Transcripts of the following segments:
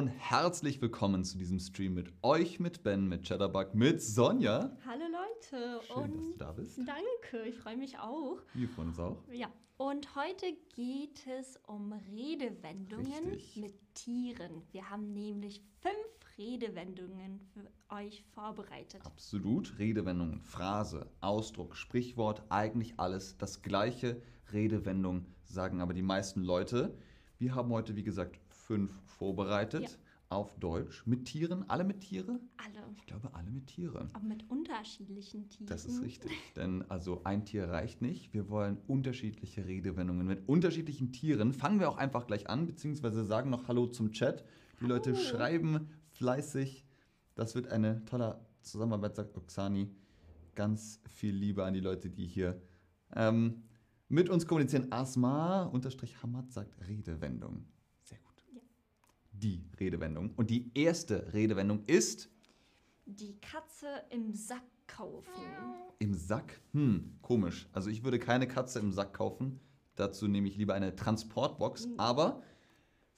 und herzlich willkommen zu diesem Stream mit euch, mit Ben, mit Chatterbug, mit Sonja. Hallo Leute Schön, und dass du da bist. danke, ich freue mich auch. Wir freuen uns auch. Ja, und heute geht es um Redewendungen Richtig. mit Tieren. Wir haben nämlich fünf Redewendungen für euch vorbereitet. Absolut. Redewendung, Phrase, Ausdruck, Sprichwort, eigentlich alles das gleiche. Redewendung sagen aber die meisten Leute. Wir haben heute, wie gesagt, fünf vorbereitet Ja. auf Deutsch. Mit Tieren, alle mit Tiere? Alle, Ich glaube, alle mit Tiere. aber mit unterschiedlichen Tieren. Das ist richtig, denn also ein Tier reicht nicht. Wir wollen unterschiedliche Redewendungen mit unterschiedlichen Tieren. Fangen wir auch einfach gleich an, beziehungsweise sagen noch Hallo zum Chat. Die Leute Hallo. schreiben fleißig. Das wird eine tolle Zusammenarbeit, sagt Oksani. Ganz viel Liebe an die Leute, die hier ähm, mit uns kommunizieren. Asma unterstrich Hamad sagt Redewendung. Die Redewendung. Und die erste Redewendung ist Die Katze im Sack kaufen. Im Sack? Hm, komisch. Also ich würde keine Katze im Sack kaufen. Dazu nehme ich lieber eine Transportbox. Aber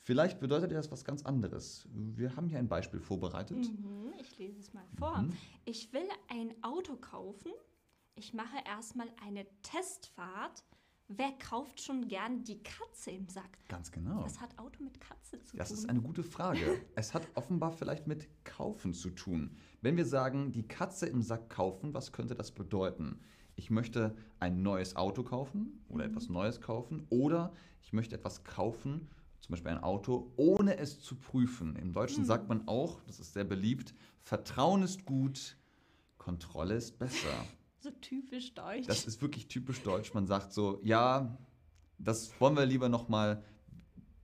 vielleicht bedeutet das was ganz anderes. Wir haben hier ein Beispiel vorbereitet. Mhm, ich lese es mal vor. Mhm. Ich will ein Auto kaufen. Ich mache erstmal eine Testfahrt. Wer kauft schon gern die Katze im Sack? Ganz genau. Was hat Auto mit Katze zu Das tun? ist eine gute Frage. Es hat offenbar vielleicht mit Kaufen zu tun. Wenn wir sagen, die Katze im Sack kaufen, was könnte das bedeuten? Ich möchte ein neues Auto kaufen oder etwas Neues kaufen oder ich möchte etwas kaufen, zum Beispiel ein Auto, ohne es zu prüfen. Im Deutschen sagt man auch, das ist sehr beliebt, Vertrauen ist gut, Kontrolle ist besser. so typisch deutsch. Das ist wirklich typisch deutsch. Man sagt so, ja, das wollen wir lieber nochmal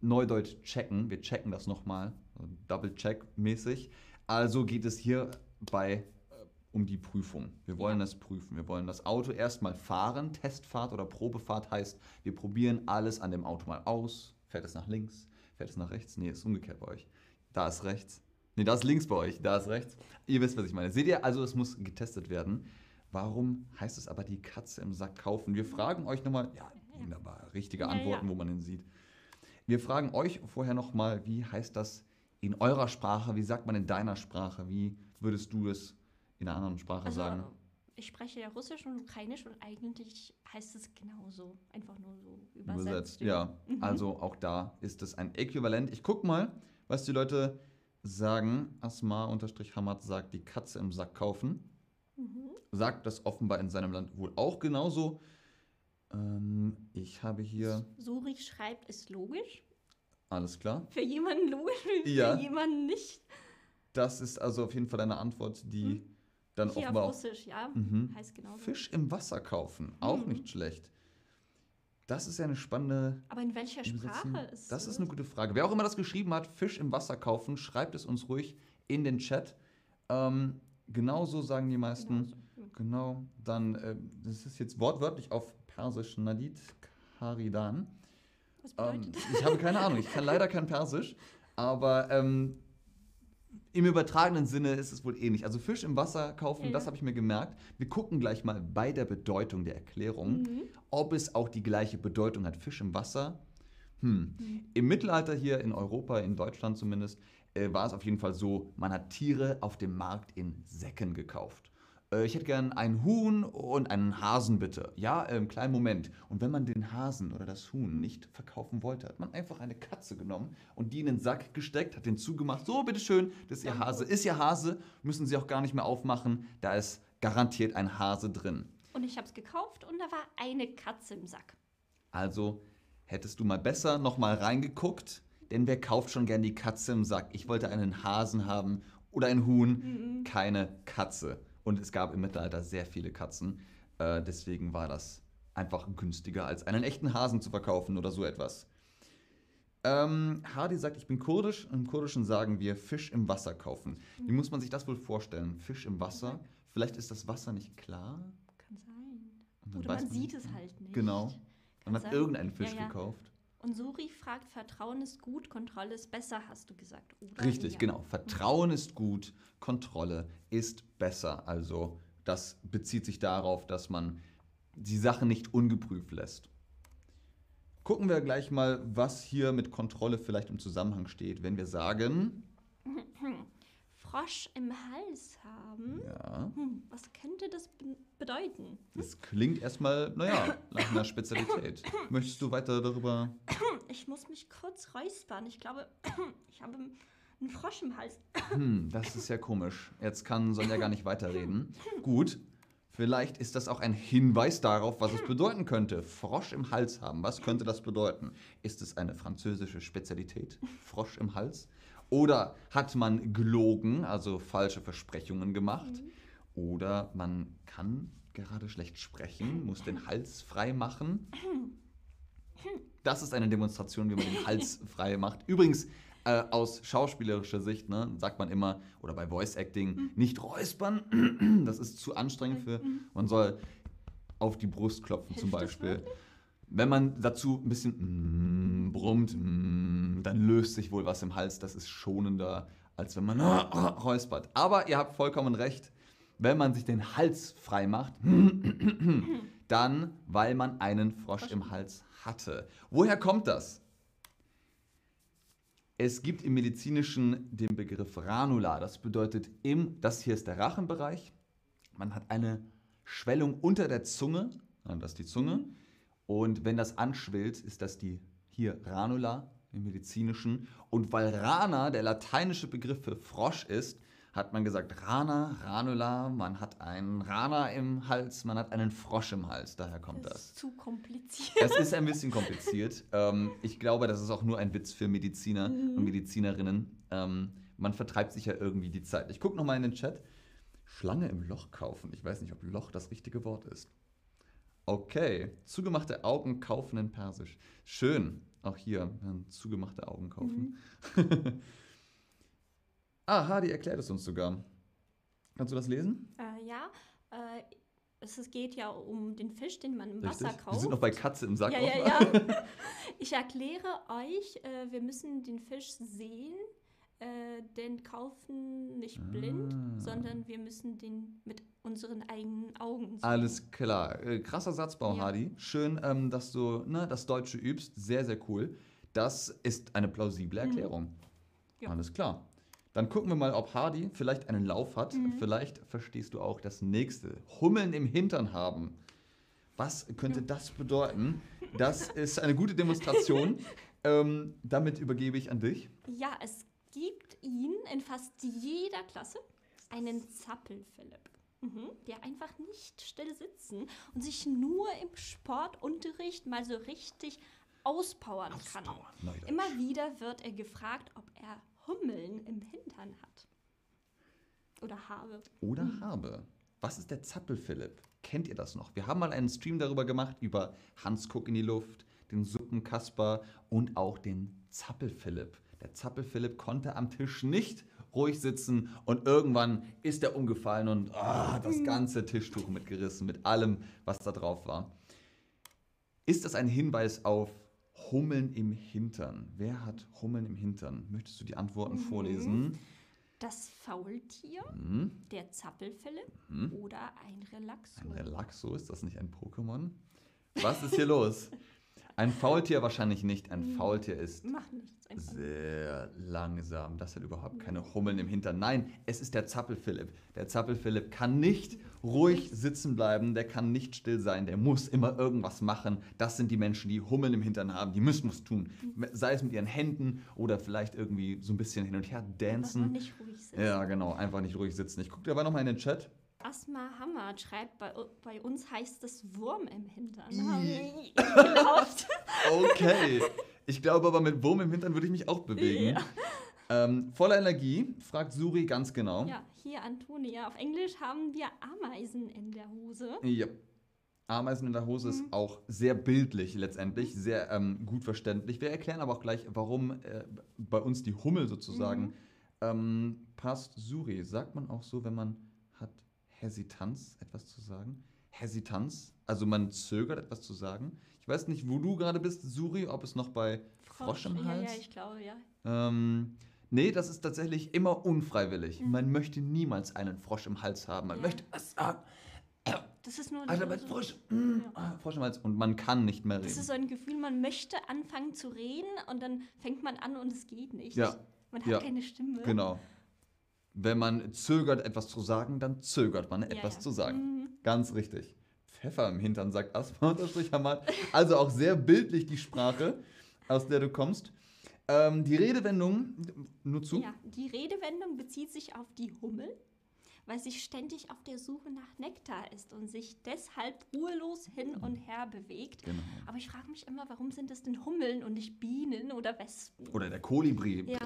neudeutsch checken. Wir checken das nochmal, Double-Check-mäßig. Also geht es hier bei äh, um die Prüfung. Wir wollen Ja. das prüfen. Wir wollen das Auto erstmal fahren. Testfahrt oder Probefahrt heißt, wir probieren alles an dem Auto mal aus. Fährt es nach links? Fährt es nach rechts? Nee, ist umgekehrt bei euch. Da ist rechts. Nee, da ist links bei euch. Da ist rechts. Ihr wisst, was ich meine. Seht ihr? Also, es muss getestet werden. Warum heißt es aber die Katze im Sack kaufen? Wir fragen euch nochmal, ja, wunderbar, richtige Ja, Antworten, ja. wo man ihn sieht. Wir fragen euch vorher nochmal, wie heißt das in eurer Sprache? Wie sagt man in deiner Sprache? Wie würdest du es in einer anderen Sprache also, sagen? ich spreche ja Russisch und Ukrainisch und eigentlich heißt es genauso. Einfach nur so übersetzt. Übersetzt, ja. Mhm. Also auch da ist es ein Äquivalent. Ich guck mal, was die Leute sagen. Asma-Hamad sagt, die Katze im Sack kaufen. Mhm. Sagt das offenbar in seinem Land wohl auch genauso. Ähm, ich habe hier, Suri schreibt, ist logisch. alles klar. Für jemanden logisch, für Ja. jemanden nicht. Das ist also auf jeden Fall eine Antwort, die dann Hm. Hier offenbar auf Russisch, ja. Mhm. Heißt genauso. Fisch im Wasser kaufen. Auch Mhm. nicht schlecht. Das ist ja eine spannende Aber in welcher. Sprache ist Das ist es? eine gute Frage. Wer auch immer das geschrieben hat, Fisch im Wasser kaufen, schreibt es uns ruhig in den Chat. Ähm, genauso sagen die meisten. Genauso. Genau. Dann, äh, das ist jetzt wortwörtlich auf Persisch, Nadid Karidan. Was Ähm, bedeutet das? ich habe keine Ahnung, ich kann leider kein Persisch, aber ähm, im übertragenen Sinne ist es wohl ähnlich. Also Fisch im Wasser kaufen, Ja, das habe ich mir gemerkt. Wir gucken gleich mal bei der Bedeutung der Erklärung, Mhm. ob es auch die gleiche Bedeutung hat. Fisch im Wasser. Hm. Mhm. Im Mittelalter hier in Europa, in Deutschland zumindest, äh, war es auf jeden Fall so, man hat Tiere auf dem Markt in Säcken gekauft. Äh, ich hätte gern ein Huhn und einen Hasen bitte. Ja, äh, kleinen Moment. Und wenn man den Hasen oder das Huhn nicht verkaufen wollte, hat man einfach eine Katze genommen und die in den Sack gesteckt, hat den zugemacht. So, bitteschön, das ist Ihr. Hase. Ist Ihr Hase, müssen Sie auch gar nicht mehr aufmachen. Da ist garantiert ein Hase drin. Und ich habe es gekauft und da war eine Katze im Sack. Also hättest du mal besser nochmal reingeguckt, denn wer kauft schon gern die Katze im Sack? Ich wollte einen Hasen haben oder ein Huhn, keine Katze. Und es gab im Mittelalter sehr viele Katzen. Äh, deswegen war das einfach günstiger, als einen echten Hasen zu verkaufen oder so etwas. Ähm, Hardy sagt, ich bin kurdisch. Im Kurdischen sagen wir Fisch im Wasser kaufen. Wie muss man sich das wohl vorstellen? Fisch im Wasser? Vielleicht ist das Wasser nicht klar. Kann sein. Oder weiß man sieht es halt nicht. Genau. Kann Man hat sein. irgendeinen Fisch Ja, ja. gekauft. Und Suri fragt, Vertrauen ist gut, Kontrolle ist besser, hast du gesagt. Oder Richtig, ja. genau. Vertrauen ist gut, Kontrolle ist besser. Also das bezieht sich darauf, dass man die Sache nicht ungeprüft lässt. Gucken wir gleich mal, was hier mit Kontrolle vielleicht im Zusammenhang steht, wenn wir sagen, Frosch im Hals haben. Ja. Hm, was könnte das be bedeuten? Das klingt erstmal, naja, nach einer Spezialität. Möchtest du weiter darüber? Ich muss mich kurz räuspern. Ich glaube, ich habe einen Frosch im Hals. Hm, das ist ja komisch. Jetzt kann Sonja gar nicht weiterreden. Gut, vielleicht ist das auch ein Hinweis darauf, was es bedeuten könnte. Frosch im Hals haben. Was könnte das bedeuten? Ist es eine französische Spezialität? Frosch im Hals? Oder hat man gelogen, also falsche Versprechungen gemacht? Oder man kann gerade schlecht sprechen, muss den Hals frei machen. Das ist eine Demonstration, wie man den Hals frei macht. Übrigens, äh, aus schauspielerischer Sicht ne, sagt man immer, oder bei Voice Acting, nicht räuspern. Das ist zu anstrengend für. Man soll auf die Brust klopfen zum Hilft Beispiel. Wenn man dazu ein bisschen mm, brummt, mm, dann löst sich wohl was im Hals. Das ist schonender, als wenn man räuspert. Aber ihr habt vollkommen recht. Wenn man sich den Hals frei macht, dann, weil man einen Frosch im Hals hatte. Woher kommt das? Es gibt im Medizinischen den Begriff Ranula. Das bedeutet, im, das hier ist der Rachenbereich. Man hat eine Schwellung unter der Zunge, das ist die Zunge. Und wenn das anschwillt, ist das die hier Ranula im Medizinischen. Und weil Rana der lateinische Begriff für Frosch ist, hat man gesagt Rana, Ranula, man hat einen Rana im Hals, man hat einen Frosch im Hals. Daher kommt Das das. ist zu kompliziert. Es ist ein bisschen kompliziert. Ähm, ich glaube, das ist auch nur ein Witz für Mediziner und Medizinerinnen. Ähm, man vertreibt sich ja irgendwie die Zeit. Ich gucke nochmal in den Chat. Schlange im Loch kaufen. Ich weiß nicht, ob Loch das richtige Wort ist. Okay. Zugemachte Augen kaufen in Persisch. Schön. Auch hier. ähm, Zugemachte Augen kaufen. ah, Hadi erklärt es uns sogar. Kannst du das lesen? Äh, ja, äh, es geht ja um den Fisch, den man im Richtig. Wasser kauft. Wir sind noch bei Katze im Sack. ja, ja, ja. Ich erkläre euch, äh, wir müssen den Fisch sehen, äh, denn kaufen nicht blind, Ah. sondern wir müssen den mit unseren eigenen Augen sehen. Alles klar. Äh, krasser Satzbau, Ja. Hadi. Schön, ähm, dass du ne, das Deutsche übst. Sehr, sehr cool. Das ist eine plausible Erklärung. Mhm. Ja. Alles klar. Dann gucken wir mal, ob Hardy vielleicht einen Lauf hat. Mhm. Vielleicht verstehst du auch das nächste. Hummeln im Hintern haben. Was könnte das bedeuten? Das ist eine gute Demonstration. ähm, damit übergebe ich an dich. Ja, es gibt ihn in fast jeder Klasse, einen Zappelphilipp. Mhm, der einfach nicht still sitzen und sich nur im Sportunterricht mal so richtig auspowern kann. Neudeutsch. Immer wieder wird er gefragt, ob er Hummeln im Hintern hat. Oder habe. oder habe. Was ist der Zappelphilipp? Kennt ihr das noch? Wir haben mal einen Stream darüber gemacht, über Hans Guck in die Luft, den Suppenkasper und auch den Zappelphilipp. Der Zappelphilipp konnte am Tisch nicht ruhig sitzen und irgendwann ist er umgefallen und ah, das ganze Tischtuch mitgerissen mit allem, was da drauf war. Ist das ein Hinweis auf Hummeln im Hintern? Wer hat Hummeln im Hintern? Möchtest du die Antworten vorlesen? Das Faultier, Hm? der Zappelphilipp Mhm. oder ein Relaxo. Ein Relaxo, ist das nicht ein Pokémon? Was ist hier los? Ein Faultier wahrscheinlich nicht. Ein Faultier ist. Einfach. sehr langsam. Das hat überhaupt keine Hummeln im Hintern. Nein, es ist der Zappelphilipp. Der Zappelphilipp kann nicht ruhig sitzen bleiben, der kann nicht still sein, der muss immer irgendwas machen. Das sind die Menschen, die Hummeln im Hintern haben, die müssen was tun. Sei es mit ihren Händen oder vielleicht irgendwie so ein bisschen hin und her Einfach dancen. nicht ruhig sitzen. Ja, genau, einfach nicht ruhig sitzen. Ich gucke dabei nochmal in den Chat. Asma Hammer schreibt, bei, bei uns heißt es Wurm im Hintern. Okay. Ich glaube aber, mit Wurm im Hintern würde ich mich auch bewegen. Ja. Ähm, voller Energie, fragt Suri ganz genau. ja, hier Antonia. Auf Englisch haben wir Ameisen in der Hose. Ja. Ameisen in der Hose ist auch sehr bildlich letztendlich, sehr ähm, gut verständlich. Wir erklären aber auch gleich, warum äh, bei uns die Hummel sozusagen ähm, passt. Suri, sagt man auch so, wenn man Hesitanz, etwas zu sagen? Hesitanz, also man zögert, etwas zu sagen. Ich weiß nicht, wo du gerade bist, Suri, ob es noch bei Frosch im Ja, Hals? ja, ich glaube, ja. Ähm, nee, das ist tatsächlich immer unfreiwillig. Man möchte niemals einen Frosch im Hals haben. Man Ja. möchte es ah, Das ist nur Alter, so- mein Frosch, mm, Ja. ah, Frosch im Hals. Und man kann nicht mehr Das reden. ist so ein Gefühl, man möchte anfangen zu reden und dann fängt man an und es geht nicht. Ja, Man hat ja, keine Stimme. genau. Wenn man zögert, etwas zu sagen, dann zögert man, etwas ja. zu sagen. Mhm. Ganz richtig. Pfeffer im Hintern, sagt Asma unterstrich Hamad. Also auch sehr bildlich die Sprache, aus der du kommst. Ähm, die Redewendung, nur zu. Ja, die Redewendung bezieht sich auf die Hummel, weil sie ständig auf der Suche nach Nektar ist und sich deshalb ruhelos hin und her bewegt. Genau. Aber ich frage mich immer, warum sind es denn Hummeln und nicht Bienen oder Wespen? Oder der Kolibri, Ja.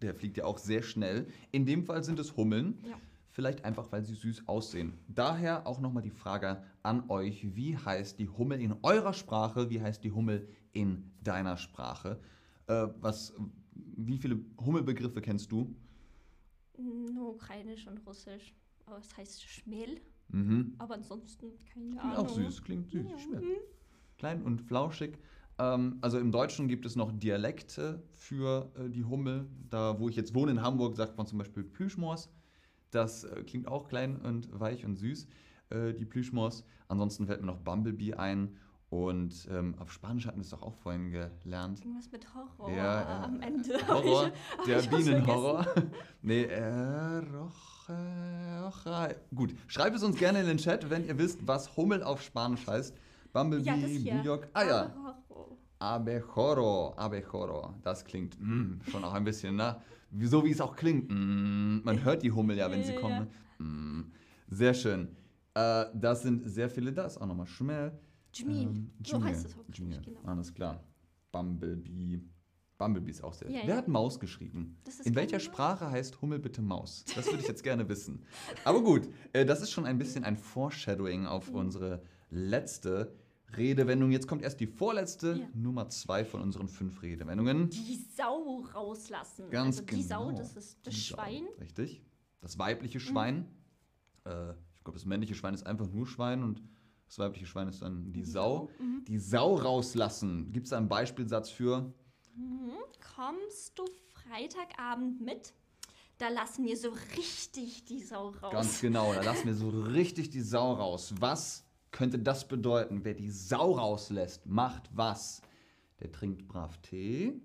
der fliegt ja auch sehr schnell. In dem Fall sind es Hummeln. Ja. Vielleicht einfach, weil sie süß aussehen. Daher auch nochmal die Frage an euch, wie heißt die Hummel in eurer Sprache, wie heißt die Hummel in deiner Sprache? Äh, was, wie viele Hummelbegriffe kennst du? Nur ukrainisch und russisch. Aber es heißt Schmel. Mhm. Aber ansonsten keine Klingt Ahnung. auch süß, klingt süß. Ja. schmeckt. Mhm. Klein und flauschig. Ähm, also im Deutschen gibt es noch Dialekte für äh, die Hummel. Da, wo ich jetzt wohne in Hamburg, sagt man zum Beispiel Plüschmors. Das äh, klingt auch klein und weich und süß, äh, die Plüschmors. Ansonsten fällt mir noch Bumblebee ein. Und ähm, auf Spanisch hatten wir es doch auch vorhin gelernt. Irgendwas mit Horror Ja, äh, am Ende. Horror, der ich was Bienenhorror. nee, äh, Rocha. Gut, schreibt es uns gerne in den Chat, wenn ihr wisst, was Hummel auf Spanisch heißt. Bumblebee, Ja, das. Bujok. Ah ja. Abejoro, Abejoro. Das klingt mm, schon auch ein bisschen, ne? So wie es auch klingt. Mm, man hört die Hummel ja, wenn sie kommen. Mm, sehr schön. Äh, das sind sehr viele. Da ist auch nochmal Schmel. Jmil. Ähm, so heißt es richtig, genau. Alles klar. Bumblebee. Bumblebee ist auch sehr. Ja, Wer ja. hat Maus geschrieben? In welcher keine Sprache heißt Hummel bitte Maus? Das würde ich jetzt gerne wissen. Aber gut, äh, das ist schon ein bisschen ein Foreshadowing auf Mhm. unsere letzte Redewendung. Jetzt kommt erst die vorletzte, Ja. Nummer zwei von unseren fünf Redewendungen. Die Sau rauslassen. Ganz also die Sau, genau. das ist das Die Sau, Schwein. Richtig. Das weibliche Schwein. Äh, ich glaube, das männliche Schwein ist einfach nur Schwein und das weibliche Schwein ist dann die, Die Sau. Sau, mhm. Die Sau rauslassen. Gibt es einen Beispielsatz für? Mhm. Kommst du Freitagabend mit? Da lassen wir so richtig die Sau raus. Ganz genau, da lassen wir so richtig die Sau raus. Was könnte das bedeuten? Wer die Sau rauslässt, macht was? Der trinkt brav Tee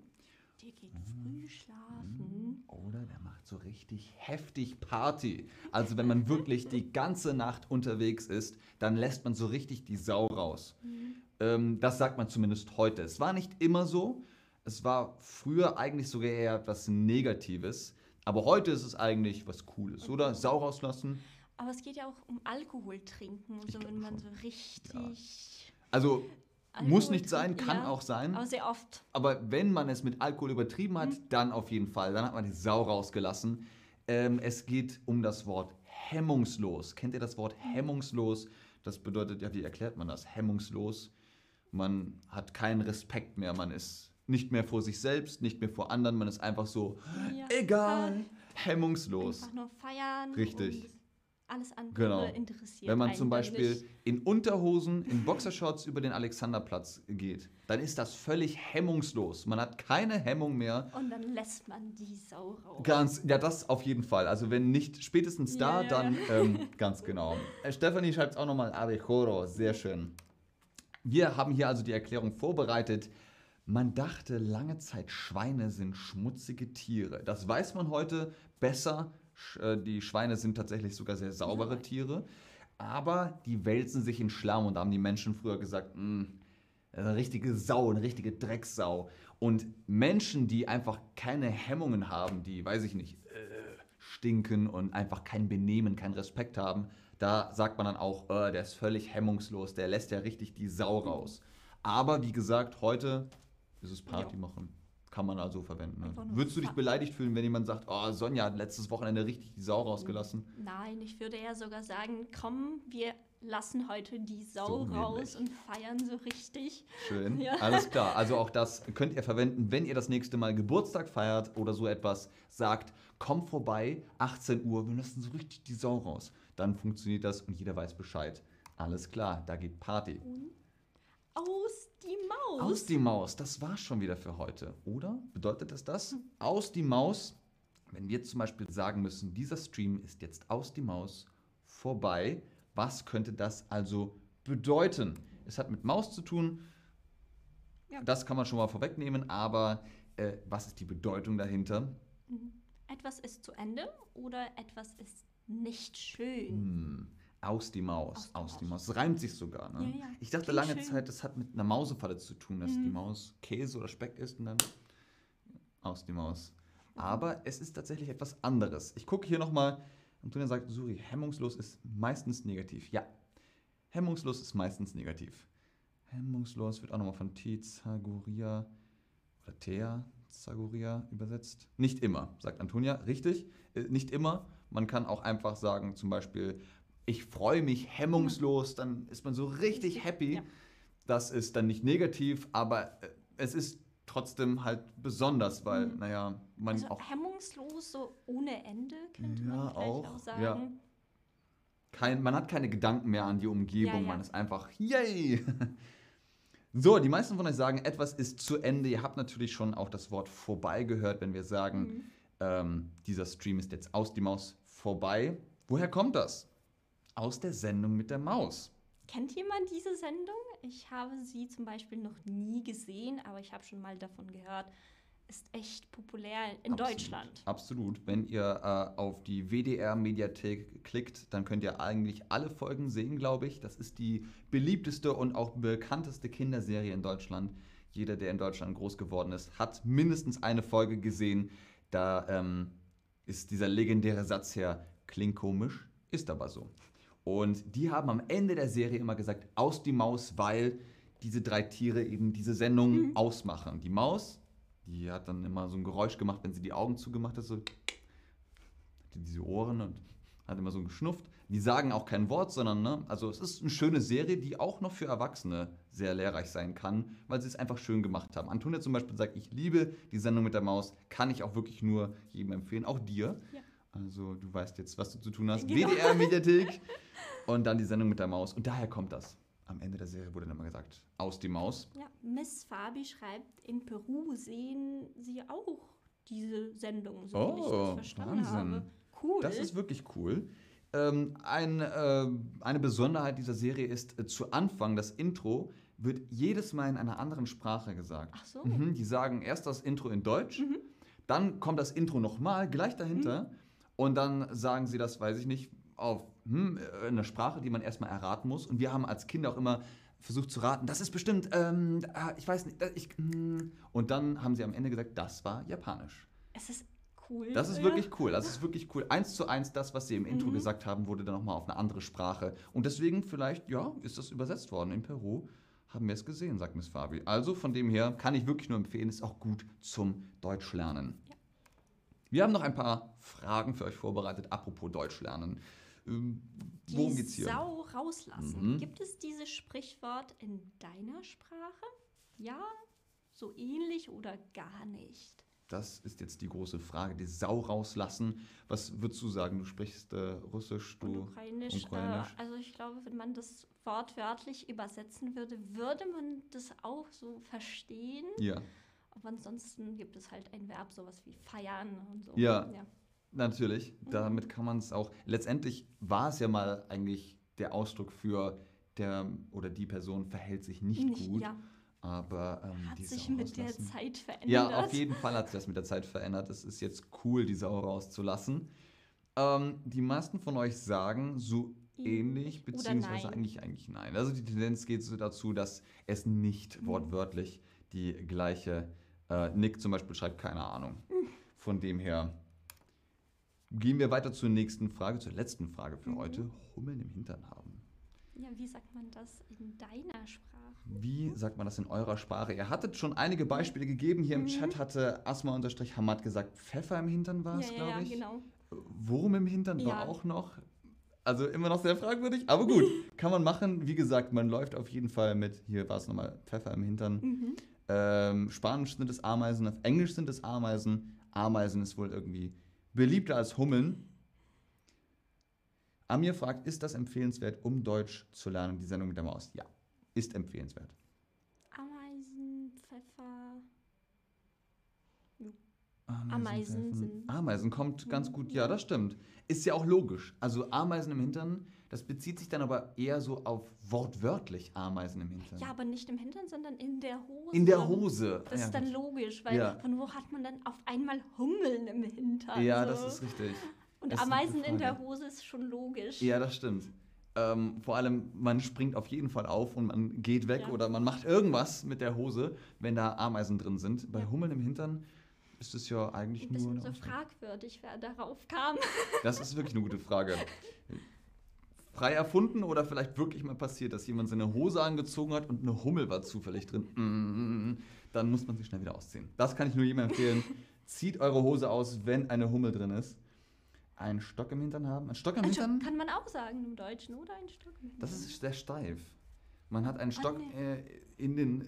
Der geht früh schlafen. oder der macht so richtig heftig Party. Also wenn man wirklich die ganze Nacht unterwegs ist, dann lässt man so richtig die Sau raus. Ähm, das sagt man zumindest heute. Es war nicht immer so. Es war früher eigentlich sogar eher etwas Negatives. Aber heute ist es eigentlich was Cooles, oder? Sau rauslassen. Aber es geht ja auch um Alkohol trinken. Ich So, wenn man schon. so richtig. Also Alkohol muss nicht sein, kann ja. auch sein. Aber sehr oft. Aber wenn man es mit Alkohol übertrieben hat, dann auf jeden Fall. Dann hat man die Sau rausgelassen. Ähm, es geht um das Wort hemmungslos. Kennt ihr das Wort hemmungslos? Das bedeutet, ja, wie erklärt man das? Hemmungslos. Man hat keinen Respekt mehr. Man ist nicht mehr vor sich selbst, nicht mehr vor anderen. Man ist einfach so, Ja. egal, hemmungslos. Einfach nur feiern. Richtig. Alles andere Genau. interessiert. Wenn man zum Beispiel in Unterhosen, in Boxershorts über den Alexanderplatz geht, dann ist das völlig hemmungslos. Man hat keine Hemmung mehr. Und dann lässt man die Sau raus. Ganz, ja, das auf jeden Fall. Also wenn nicht spätestens da, Ja, ja, dann ähm, ganz genau. Äh, Stefanie schreibt es auch nochmal, Abejoro, sehr schön. Wir haben hier also die Erklärung vorbereitet. Man dachte lange Zeit, Schweine sind schmutzige Tiere. Das weiß man heute besser. Äh, Die Schweine sind tatsächlich sogar sehr saubere. Tiere. Aber die wälzen sich in Schlamm und da haben die Menschen früher gesagt, "Mm, eine richtige Sau, eine richtige Drecksau. Und Menschen, die einfach keine Hemmungen haben, die, weiß ich nicht, äh, stinken und einfach kein Benehmen, keinen Respekt haben, da sagt man dann auch, äh, der ist völlig hemmungslos, der lässt ja richtig die Sau raus. Aber wie gesagt, heute ist es Party machen. Kann man also verwenden. Ne? Würdest du dich beleidigt fühlen, wenn jemand sagt, oh, Sonja hat letztes Wochenende richtig die Sau rausgelassen? Nein, ich würde eher sogar sagen, komm, wir lassen heute die Sau So raus und feiern so richtig. Schön. Ja. Alles klar. Also auch das könnt ihr verwenden, wenn ihr das nächste Mal Geburtstag feiert oder so etwas. Sagt, komm vorbei, 18 Uhr, wir lassen so richtig die Sau raus. Dann funktioniert das und jeder weiß Bescheid. Alles klar, da geht Party. Aus die Maus. Aus die Maus, das war's schon wieder für heute, oder? Bedeutet das das? Aus die Maus. Wenn wir zum Beispiel sagen müssen, dieser Stream ist jetzt aus die Maus vorbei, was könnte das also bedeuten? Es hat mit Maus zu tun, Ja. das kann man schon mal vorwegnehmen, aber äh, was ist die Bedeutung dahinter? etwas ist zu Ende oder etwas ist nicht schön. Hm. Aus die Maus, Aus die aus die Maus. Das reimt sich sogar, ne? Ja, ja. Ich dachte Klingt lange schön. Zeit, das hat mit einer Mausefalle zu tun, dass die Mhm. Maus Käse oder Speck isst und dann aus die Maus. Aber es ist tatsächlich etwas anderes. Ich gucke hier nochmal. Antonia sagt, Suri, hemmungslos ist meistens negativ. Ja, hemmungslos ist meistens negativ. Hemmungslos wird auch nochmal von T-Zagoria oder Thea Zagoria übersetzt. Nicht immer, sagt Antonia. Richtig, äh, nicht immer. Man kann auch einfach sagen, zum Beispiel, ich freue mich hemmungslos, dann ist man so richtig happy. Ja. Das ist dann nicht negativ, aber äh, es ist trotzdem halt besonders, weil, Mhm. naja, man Also auch hemmungslos, so ohne Ende, könnte Ja, man vielleicht auch, auch, sagen. ja. kein, man hat keine Gedanken mehr an die Umgebung, Ja, ja. man ist einfach, yay! So, die meisten von euch sagen, etwas ist zu Ende. Ihr habt natürlich schon auch das Wort vorbei gehört, wenn wir sagen, Mhm. ähm, dieser Stream ist jetzt aus die Maus vorbei. Woher kommt das? Aus der Sendung mit der Maus. Kennt jemand diese Sendung? Ich habe sie zum Beispiel noch nie gesehen, aber ich habe schon mal davon gehört. Ist echt populär in Absolut. Deutschland. Absolut. Wenn ihr äh, auf die WDR-Mediathek klickt, dann könnt ihr eigentlich alle Folgen sehen, glaube ich. Das ist die beliebteste und auch bekannteste Kinderserie in Deutschland. Jeder, der in Deutschland groß geworden ist, hat mindestens eine Folge gesehen. Da ähm, ist dieser legendäre Satz her, klingt komisch, ist aber so. Und die haben am Ende der Serie immer gesagt, aus die Maus, weil diese drei Tiere eben diese Sendung Mhm. ausmachen. Die Maus, die hat dann immer so ein Geräusch gemacht, wenn sie die Augen zugemacht hat, so hatte diese Ohren und hat immer so geschnufft. Die sagen auch kein Wort, sondern, ne, also es ist eine schöne Serie, die auch noch für Erwachsene sehr lehrreich sein kann, weil sie es einfach schön gemacht haben. Antonia zum Beispiel sagt, ich liebe die Sendung mit der Maus, kann ich auch wirklich nur jedem empfehlen, auch dir. Ja. Also du weißt jetzt, was du zu tun hast. Genau. WDR-Mediathek und dann die Sendung mit der Maus. Und daher kommt das. Am Ende der Serie wurde dann immer gesagt, aus die Maus. Ja, Miss Fabi schreibt, in Peru sehen sie auch diese Sendung, so wie ich Oh, das verstanden Wahnsinn. habe. Cool. Das ist wirklich cool. Ähm, ein, äh, eine Besonderheit dieser Serie ist, äh, zu Anfang, das Intro wird jedes Mal in einer anderen Sprache gesagt. Ach so. Mhm, die sagen erst das Intro in Deutsch, Mhm. dann kommt das Intro nochmal gleich dahinter und dann sagen sie das, weiß ich nicht, auf hm, einer Sprache, die man erstmal erraten muss. Und wir haben als Kinder auch immer versucht zu raten, das ist bestimmt, ähm, ah, ich weiß nicht, ich, hm. und dann haben sie am Ende gesagt, das war Japanisch. Es ist cool. Das ist wirklich cool. Das ist wirklich cool. Eins zu eins, das, was sie im Intro Mhm. gesagt haben, wurde dann nochmal auf eine andere Sprache. Und deswegen vielleicht, ja, ist das übersetzt worden. In Peru haben wir es gesehen, sagt Miss Fabi. Also von dem her kann ich wirklich nur empfehlen, ist auch gut zum Deutschlernen. Ja. Wir haben noch ein paar Fragen für euch vorbereitet, apropos Deutschlernen. Ähm, worum Die geht's hier? Sau rauslassen. Mhm. Gibt es dieses Sprichwort in deiner Sprache? Ja, so ähnlich oder gar nicht? Das ist jetzt die große Frage, die Sau rauslassen. Was würdest du sagen? Du sprichst äh, Russisch, Und du Ukrainisch, Ukrainisch. Äh, also ich glaube, wenn man das wortwörtlich übersetzen würde, würde man das auch so verstehen. Ja. Aber ansonsten gibt es halt ein Verb, sowas wie feiern und so. Ja. ja. Natürlich, damit kann man es auch. Letztendlich war es ja mal eigentlich der Ausdruck für der oder die Person verhält sich nicht, Nicht- gut. ja. Aber ähm, Hat sich Sau mit der rauslassen- Zeit verändert. Ja, auf jeden Fall hat sich das mit der Zeit verändert. Es ist jetzt cool, die Sau rauszulassen. Ähm, die meisten von euch sagen so ähnlich, beziehungsweise eigentlich eigentlich nein. Also die Tendenz geht so dazu, dass es nicht Mhm. wortwörtlich die gleiche. Äh, Nick zum Beispiel schreibt keine Ahnung. Von dem her gehen wir weiter zur nächsten Frage, zur letzten Frage für Mhm. heute. Hummeln im Hintern haben. Ja, wie sagt man das in deiner Sprache? Wie sagt man das in eurer Sprache? Ihr hattet schon einige Beispiele gegeben. Hier im Mhm. Chat hatte Asma-Hamad gesagt, Pfeffer im Hintern war es, ja, ja, glaube ja, ich. genau. Wurm im Hintern war Ja. auch noch. Also immer noch sehr fragwürdig, aber gut, kann man machen. Wie gesagt, man läuft auf jeden Fall mit, hier war es nochmal, Pfeffer im Hintern. Mhm. Ähm, Spanisch sind es Ameisen, auf Englisch sind es Ameisen. Ameisen ist wohl irgendwie beliebter als Hummeln. Amir fragt, ist das empfehlenswert, um Deutsch zu lernen, die Sendung mit der Maus? Ja, ist empfehlenswert. Ameisen, Pfeffer. Ameisen, Ameisen sind- Ameisen kommt ganz Mhm, gut, ja. das stimmt. Ist ja auch logisch. Also Ameisen im Hintern Das bezieht sich dann aber eher so auf wortwörtlich Ameisen im Hintern. Ja, aber nicht im Hintern, sondern in der Hose. In der Hose. Das ja, ist dann logisch, weil Ja. von wo hat man dann auf einmal Hummeln im Hintern? ja, so? das ist richtig. Und das ist Ameisen in der. Hose ist schon logisch. Ja, das stimmt. Ähm, vor allem, man springt auf jeden Fall auf und man geht weg Ja. oder man macht irgendwas mit der Hose, wenn da Ameisen drin sind. Bei. Hummeln im Hintern ist es ja eigentlich Ein nur. bisschen eine so fragwürdig, wer darauf kam. Das ist wirklich eine gute Frage. Frei erfunden oder vielleicht wirklich mal passiert, dass jemand seine Hose angezogen hat und eine Hummel war zufällig drin. Mm, Dann muss man sie schnell wieder ausziehen. Das kann ich nur jedem empfehlen. Zieht eure Hose aus, wenn eine Hummel drin ist. Einen Stock im Hintern haben. Ein Stock im Ein Stock Hintern? kann man auch sagen im Deutschen, oder? Ein Stock. im Das Hintern. ist sehr steif. Man hat einen Ah, Stock nee. äh, in den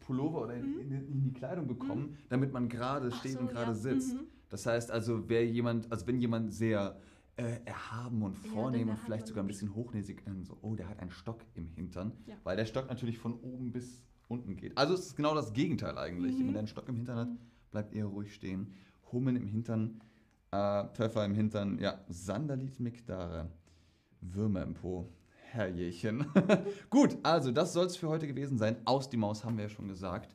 Pullover oder in, in, in die Kleidung bekommen, damit man gerade Mhm. Steht so, und gerade ja. sitzt. Mhm. Das heißt also, wer jemand, also wenn jemand sehr äh, erhaben und Ja, vornehm dann und vielleicht sogar ein bisschen hochnäsig, dann so, oh, der hat einen Stock im Hintern, Ja. weil der Stock natürlich von oben bis unten geht. Also es ist genau das Gegenteil eigentlich. Mhm. Jemand, der einen Stock im Hintern hat, bleibt eher ruhig stehen. Hummeln im Hintern, äh, Pfeffer im Hintern, ja, Sandalit Mikdare, Würmer im Po. Herrjechen. Gut, also das soll es für heute gewesen sein. Aus die Maus haben wir ja schon gesagt.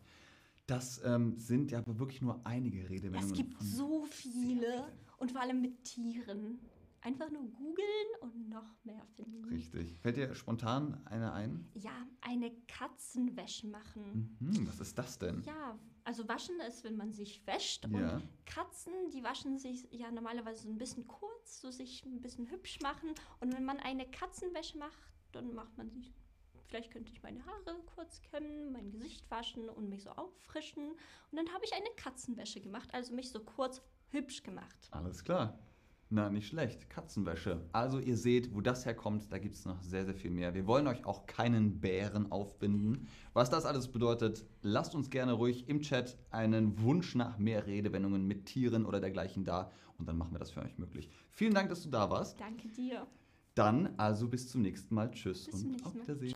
Das ähm, sind ja aber wirklich nur einige Redewendungen. Es gibt so viele und vor allem mit Tieren. Einfach nur googeln und noch mehr finden. Richtig. Fällt dir spontan eine ein? Ja, eine Katzenwäsche machen. Mhm, was ist das denn? Ja, also waschen ist, wenn man sich wäscht. Ja. Und Katzen, die waschen sich ja normalerweise so ein bisschen kurz, so sich ein bisschen hübsch machen. Und wenn man eine Katzenwäsche macht, dann macht man sich. Vielleicht könnte ich meine Haare kurz kämmen, mein Gesicht waschen und mich so auffrischen. Und dann habe ich eine Katzenwäsche gemacht, also mich so kurz hübsch gemacht. Alles klar. Na, nicht schlecht. Katzenwäsche. Also ihr seht, wo das herkommt, da gibt es noch sehr, sehr viel mehr. Wir wollen euch auch keinen Bären aufbinden. Was das alles bedeutet, lasst uns gerne ruhig im Chat einen Wunsch nach mehr Redewendungen mit Tieren oder dergleichen da und dann machen wir das für euch möglich. Vielen Dank, dass du da warst. Danke dir. Dann also bis zum nächsten Mal. Tschüss Bis und auf. Wiedersehen.